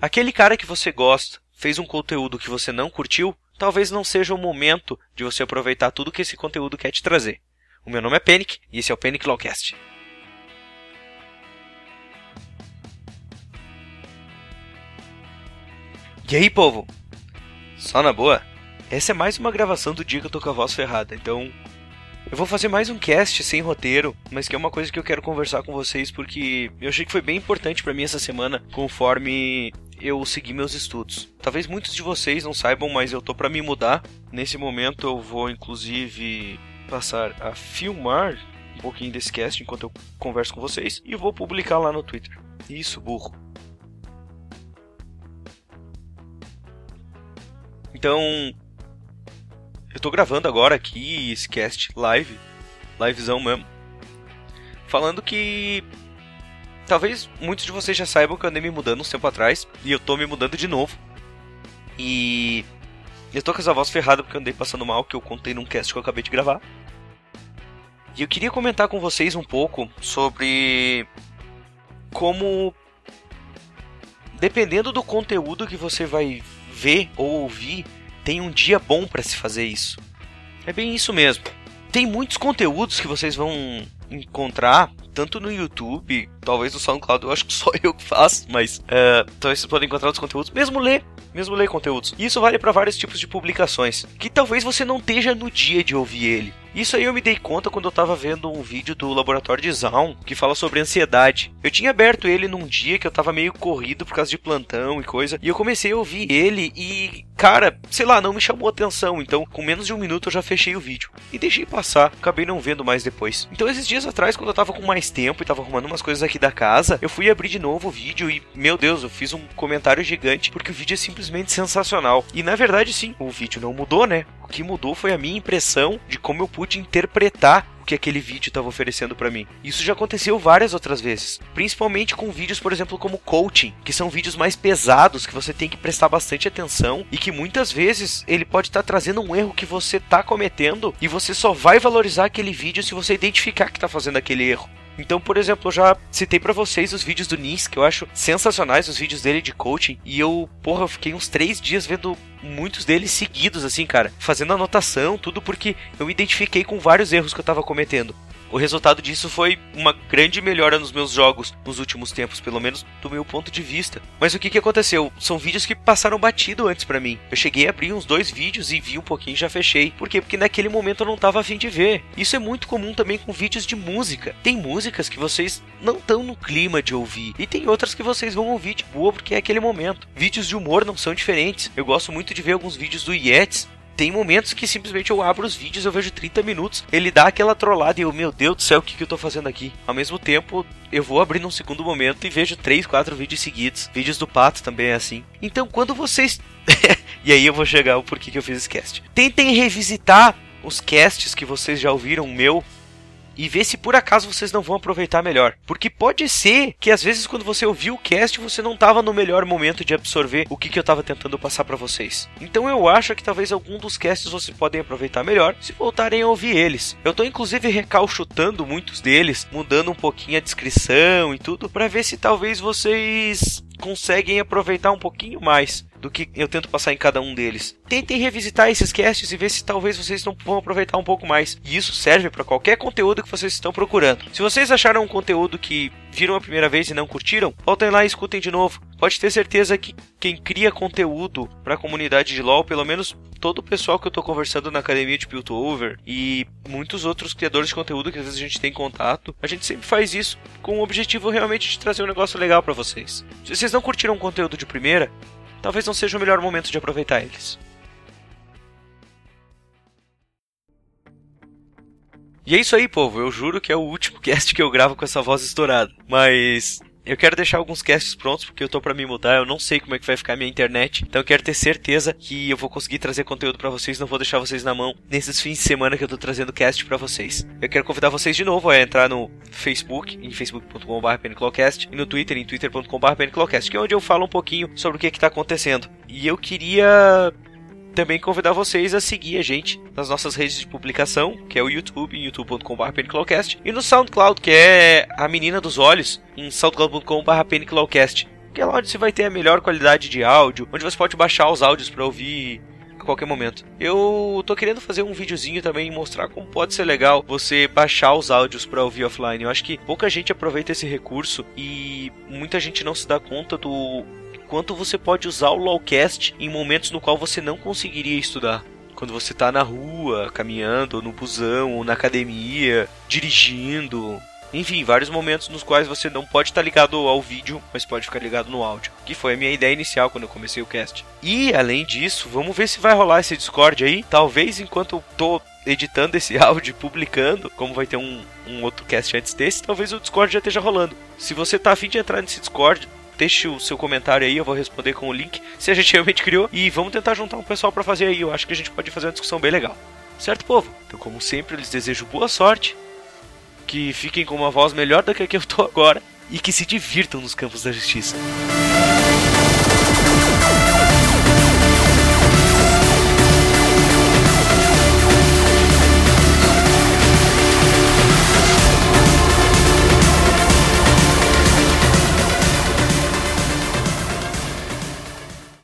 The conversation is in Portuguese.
aquele cara que você gosta fez um conteúdo que você não curtiu, talvez não seja o momento de você aproveitar tudo que esse conteúdo quer te trazer. O meu nome é Panic e esse é o Panic Lawcast. E aí, povo? Só na boa? Essa é mais uma gravação do dia que eu tô com a voz ferrada, então eu vou fazer mais um cast sem roteiro, mas que é uma coisa que eu quero conversar com vocês porque eu achei que foi bem importante para mim essa semana, conforme eu segui meus estudos. Talvez muitos de vocês não saibam, mas eu tô para me mudar. Nesse momento eu vou inclusive passar a filmar um pouquinho desse cast enquanto eu converso com vocês e vou publicar lá no Twitter. Isso, burro. Então, eu tô gravando agora aqui esse cast live, livezão mesmo, falando que talvez muitos de vocês já saibam que eu andei me mudando um tempo atrás e eu tô me mudando de novo. E eu tô com essa voz ferrada porque eu andei passando mal, que eu contei num cast que eu acabei de gravar. E eu queria comentar com vocês um pouco sobre como dependendo do conteúdo que você vai ver ou ouvir, tem um dia bom para se fazer isso. É bem isso mesmo. Tem muitos conteúdos que vocês vão encontrar, tanto no YouTube, talvez no SoundCloud, eu acho que só eu que faço, mas uh, talvez vocês podem encontrar outros conteúdos, mesmo ler, mesmo ler conteúdos. E isso vale para vários tipos de publicações, que talvez você não esteja no dia de ouvir ele. Isso aí eu me dei conta quando eu tava vendo um vídeo do Laboratório de Zaun que fala sobre ansiedade. Eu tinha aberto ele num dia que eu tava meio corrido por causa de plantão e coisa, e eu comecei a ouvir ele e, cara, sei lá, não me chamou atenção. Então, com menos de um minuto eu já fechei o vídeo e deixei passar. Acabei não vendo mais depois. Então, esses dias atrás, quando eu tava com mais tempo e tava arrumando umas coisas aqui da casa, eu fui abrir de novo o vídeo e, meu Deus, eu fiz um comentário gigante porque o vídeo é simplesmente sensacional. E na verdade, sim, o vídeo não mudou, né? O que mudou foi a minha impressão de como eu pude interpretar que aquele vídeo estava oferecendo para mim. Isso já aconteceu várias outras vezes, principalmente com vídeos, por exemplo, como coaching, que são vídeos mais pesados que você tem que prestar bastante atenção e que muitas vezes ele pode estar tá trazendo um erro que você está cometendo e você só vai valorizar aquele vídeo se você identificar que está fazendo aquele erro. Então, por exemplo, eu já citei para vocês os vídeos do Nis, que eu acho sensacionais, os vídeos dele de coaching. E eu, porra, eu fiquei uns três dias vendo muitos deles seguidos, assim, cara. Fazendo anotação, tudo porque eu identifiquei com vários erros que eu tava cometendo. O resultado disso foi uma grande melhora nos meus jogos nos últimos tempos, pelo menos do meu ponto de vista. Mas o que, que aconteceu? São vídeos que passaram batido antes para mim. Eu cheguei a abrir uns dois vídeos e vi um pouquinho e já fechei. Por quê? Porque naquele momento eu não tava afim de ver. Isso é muito comum também com vídeos de música. Tem músicas que vocês não estão no clima de ouvir. E tem outras que vocês vão ouvir de boa porque é aquele momento. Vídeos de humor não são diferentes. Eu gosto muito de ver alguns vídeos do Yetis tem momentos que simplesmente eu abro os vídeos, eu vejo 30 minutos, ele dá aquela trollada e eu, meu Deus do céu, o que, que eu tô fazendo aqui? Ao mesmo tempo, eu vou abrir num segundo momento e vejo 3, 4 vídeos seguidos. Vídeos do Pato também é assim. Então, quando vocês. e aí eu vou chegar o porquê que eu fiz esse cast. Tentem revisitar os casts que vocês já ouviram meu e ver se por acaso vocês não vão aproveitar melhor. Porque pode ser que às vezes quando você ouviu o cast você não estava no melhor momento de absorver o que, que eu estava tentando passar para vocês. Então eu acho que talvez algum dos casts vocês podem aproveitar melhor se voltarem a ouvir eles. Eu estou inclusive recalchutando muitos deles, mudando um pouquinho a descrição e tudo para ver se talvez vocês conseguem aproveitar um pouquinho mais do que eu tento passar em cada um deles. Tentem revisitar esses casts e ver se talvez vocês não vão aproveitar um pouco mais. E isso serve para qualquer conteúdo que vocês estão procurando. Se vocês acharam um conteúdo que viram a primeira vez e não curtiram, voltem lá e escutem de novo. Pode ter certeza que quem cria conteúdo para a comunidade de LoL, pelo menos todo o pessoal que eu estou conversando na academia de Piltover e muitos outros criadores de conteúdo que às vezes a gente tem contato, a gente sempre faz isso com o objetivo realmente de trazer um negócio legal para vocês. Se vocês não curtiram o conteúdo de primeira, talvez não seja o melhor momento de aproveitar eles. E é isso aí, povo. Eu juro que é o último cast que eu gravo com essa voz estourada. Mas eu quero deixar alguns casts prontos porque eu tô para me mudar, eu não sei como é que vai ficar a minha internet, então eu quero ter certeza que eu vou conseguir trazer conteúdo para vocês, não vou deixar vocês na mão nesses fins de semana que eu tô trazendo cast para vocês. Eu quero convidar vocês de novo a entrar no Facebook, em facebook.com.br e no Twitter, em twitter.com.br que é onde eu falo um pouquinho sobre o que que tá acontecendo. E eu queria também convidar vocês a seguir a gente nas nossas redes de publicação, que é o YouTube, youtube.com.br e no SoundCloud, que é a menina dos olhos, em soundcloud.com.br que é lá onde você vai ter a melhor qualidade de áudio, onde você pode baixar os áudios para ouvir a qualquer momento. Eu tô querendo fazer um videozinho também e mostrar como pode ser legal você baixar os áudios para ouvir offline. Eu acho que pouca gente aproveita esse recurso e muita gente não se dá conta do quanto você pode usar o Lawcast em momentos no qual você não conseguiria estudar quando você tá na rua, caminhando, no busão, ou na academia, dirigindo. Enfim, vários momentos nos quais você não pode estar ligado ao vídeo, mas pode ficar ligado no áudio. Que foi a minha ideia inicial quando eu comecei o cast. E além disso, vamos ver se vai rolar esse Discord aí. Talvez enquanto eu tô editando esse áudio publicando, como vai ter um, um outro cast antes desse, talvez o Discord já esteja rolando. Se você tá afim de entrar nesse Discord, deixe o seu comentário aí, eu vou responder com o link, se a gente realmente criou, e vamos tentar juntar um pessoal para fazer aí. Eu acho que a gente pode fazer uma discussão bem legal. Certo, povo? Então, como sempre, eu lhes desejo boa sorte, que fiquem com uma voz melhor do que a que eu tô agora, e que se divirtam nos campos da justiça.